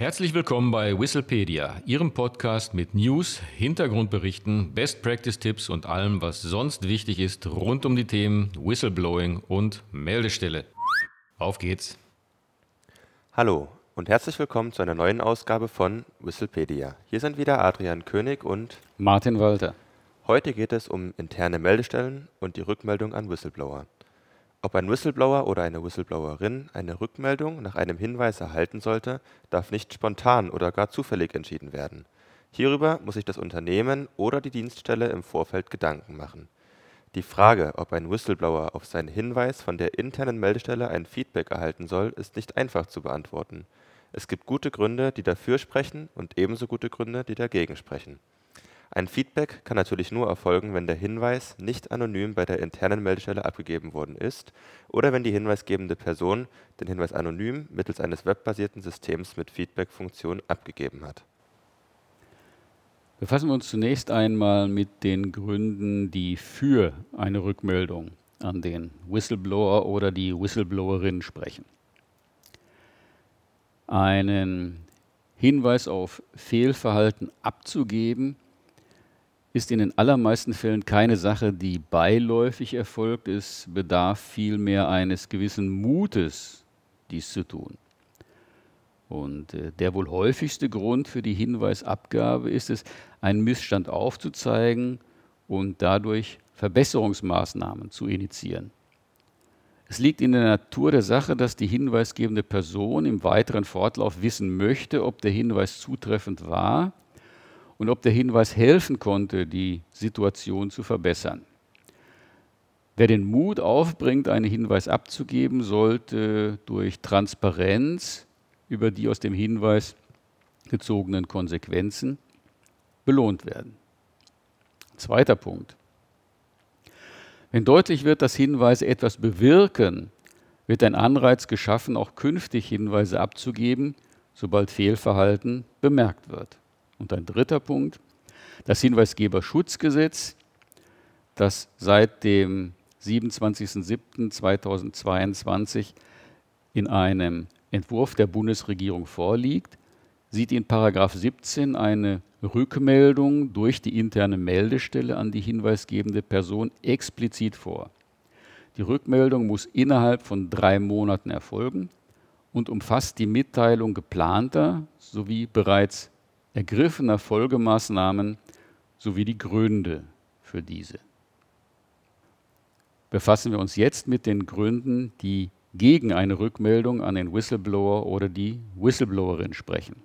Herzlich willkommen bei Whistlepedia, Ihrem Podcast mit News, Hintergrundberichten, Best Practice Tipps und allem, was sonst wichtig ist rund um die Themen Whistleblowing und Meldestelle. Auf geht's! Hallo und herzlich willkommen zu einer neuen Ausgabe von Whistlepedia. Hier sind wieder Adrian König und Martin Walter. Heute geht es um interne Meldestellen und die Rückmeldung an Whistleblower. Ob ein Whistleblower oder eine Whistleblowerin eine Rückmeldung nach einem Hinweis erhalten sollte, darf nicht spontan oder gar zufällig entschieden werden. Hierüber muss sich das Unternehmen oder die Dienststelle im Vorfeld Gedanken machen. Die Frage, ob ein Whistleblower auf seinen Hinweis von der internen Meldestelle ein Feedback erhalten soll, ist nicht einfach zu beantworten. Es gibt gute Gründe, die dafür sprechen und ebenso gute Gründe, die dagegen sprechen ein Feedback kann natürlich nur erfolgen, wenn der Hinweis nicht anonym bei der internen Meldestelle abgegeben worden ist oder wenn die hinweisgebende Person den Hinweis anonym mittels eines webbasierten Systems mit Feedback-Funktion abgegeben hat. Befassen wir uns zunächst einmal mit den Gründen, die für eine Rückmeldung an den Whistleblower oder die Whistleblowerin sprechen. Einen Hinweis auf Fehlverhalten abzugeben, ist in den allermeisten Fällen keine Sache, die beiläufig erfolgt. Es bedarf vielmehr eines gewissen Mutes, dies zu tun. Und äh, der wohl häufigste Grund für die Hinweisabgabe ist es, einen Missstand aufzuzeigen und dadurch Verbesserungsmaßnahmen zu initiieren. Es liegt in der Natur der Sache, dass die hinweisgebende Person im weiteren Fortlauf wissen möchte, ob der Hinweis zutreffend war und ob der Hinweis helfen konnte, die Situation zu verbessern. Wer den Mut aufbringt, einen Hinweis abzugeben, sollte durch Transparenz über die aus dem Hinweis gezogenen Konsequenzen belohnt werden. Zweiter Punkt. Wenn deutlich wird, dass Hinweise etwas bewirken, wird ein Anreiz geschaffen, auch künftig Hinweise abzugeben, sobald Fehlverhalten bemerkt wird. Und ein dritter Punkt, das Hinweisgeberschutzgesetz, das seit dem 27.07.2022 in einem Entwurf der Bundesregierung vorliegt, sieht in Paragraph 17 eine Rückmeldung durch die interne Meldestelle an die hinweisgebende Person explizit vor. Die Rückmeldung muss innerhalb von drei Monaten erfolgen und umfasst die Mitteilung geplanter sowie bereits ergriffener Folgemaßnahmen sowie die Gründe für diese. Befassen wir uns jetzt mit den Gründen, die gegen eine Rückmeldung an den Whistleblower oder die Whistleblowerin sprechen.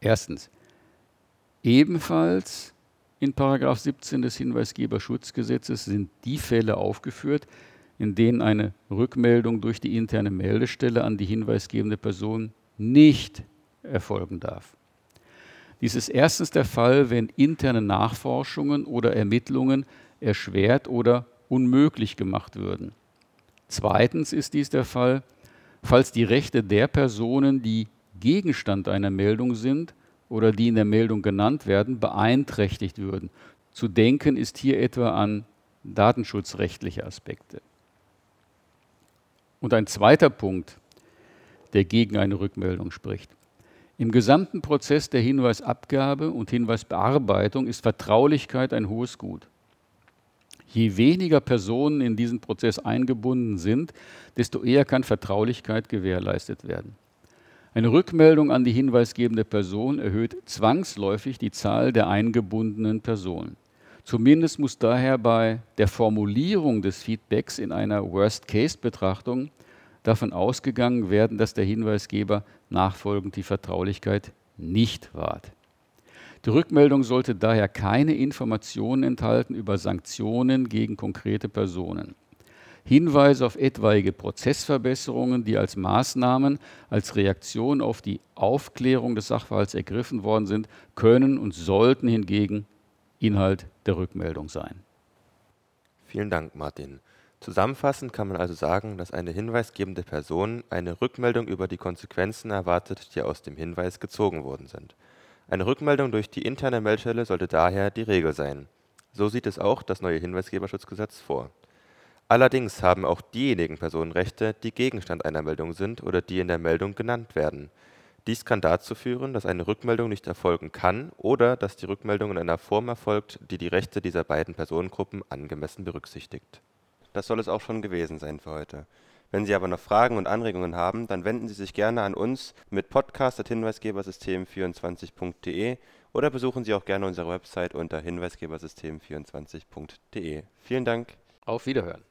Erstens. Ebenfalls in 17 des Hinweisgeberschutzgesetzes sind die Fälle aufgeführt, in denen eine Rückmeldung durch die interne Meldestelle an die hinweisgebende Person nicht erfolgen darf. Dies ist erstens der Fall, wenn interne Nachforschungen oder Ermittlungen erschwert oder unmöglich gemacht würden. Zweitens ist dies der Fall, falls die Rechte der Personen, die Gegenstand einer Meldung sind oder die in der Meldung genannt werden, beeinträchtigt würden. Zu denken ist hier etwa an datenschutzrechtliche Aspekte. Und ein zweiter Punkt, der gegen eine Rückmeldung spricht. Im gesamten Prozess der Hinweisabgabe und Hinweisbearbeitung ist Vertraulichkeit ein hohes Gut. Je weniger Personen in diesen Prozess eingebunden sind, desto eher kann Vertraulichkeit gewährleistet werden. Eine Rückmeldung an die hinweisgebende Person erhöht zwangsläufig die Zahl der eingebundenen Personen. Zumindest muss daher bei der Formulierung des Feedbacks in einer Worst-Case-Betrachtung davon ausgegangen werden, dass der Hinweisgeber nachfolgend die Vertraulichkeit nicht wahrt. Die Rückmeldung sollte daher keine Informationen enthalten über Sanktionen gegen konkrete Personen. Hinweise auf etwaige Prozessverbesserungen, die als Maßnahmen, als Reaktion auf die Aufklärung des Sachverhalts ergriffen worden sind, können und sollten hingegen Inhalt der Rückmeldung sein. Vielen Dank, Martin. Zusammenfassend kann man also sagen, dass eine hinweisgebende Person eine Rückmeldung über die Konsequenzen erwartet, die aus dem Hinweis gezogen worden sind. Eine Rückmeldung durch die interne Meldestelle sollte daher die Regel sein. So sieht es auch das neue Hinweisgeberschutzgesetz vor. Allerdings haben auch diejenigen Personen Rechte, die Gegenstand einer Meldung sind oder die in der Meldung genannt werden. Dies kann dazu führen, dass eine Rückmeldung nicht erfolgen kann oder dass die Rückmeldung in einer Form erfolgt, die die Rechte dieser beiden Personengruppen angemessen berücksichtigt. Das soll es auch schon gewesen sein für heute. Wenn Sie aber noch Fragen und Anregungen haben, dann wenden Sie sich gerne an uns mit podcast.hinweisgebersystem24.de oder besuchen Sie auch gerne unsere Website unter hinweisgebersystem24.de. Vielen Dank. Auf Wiederhören.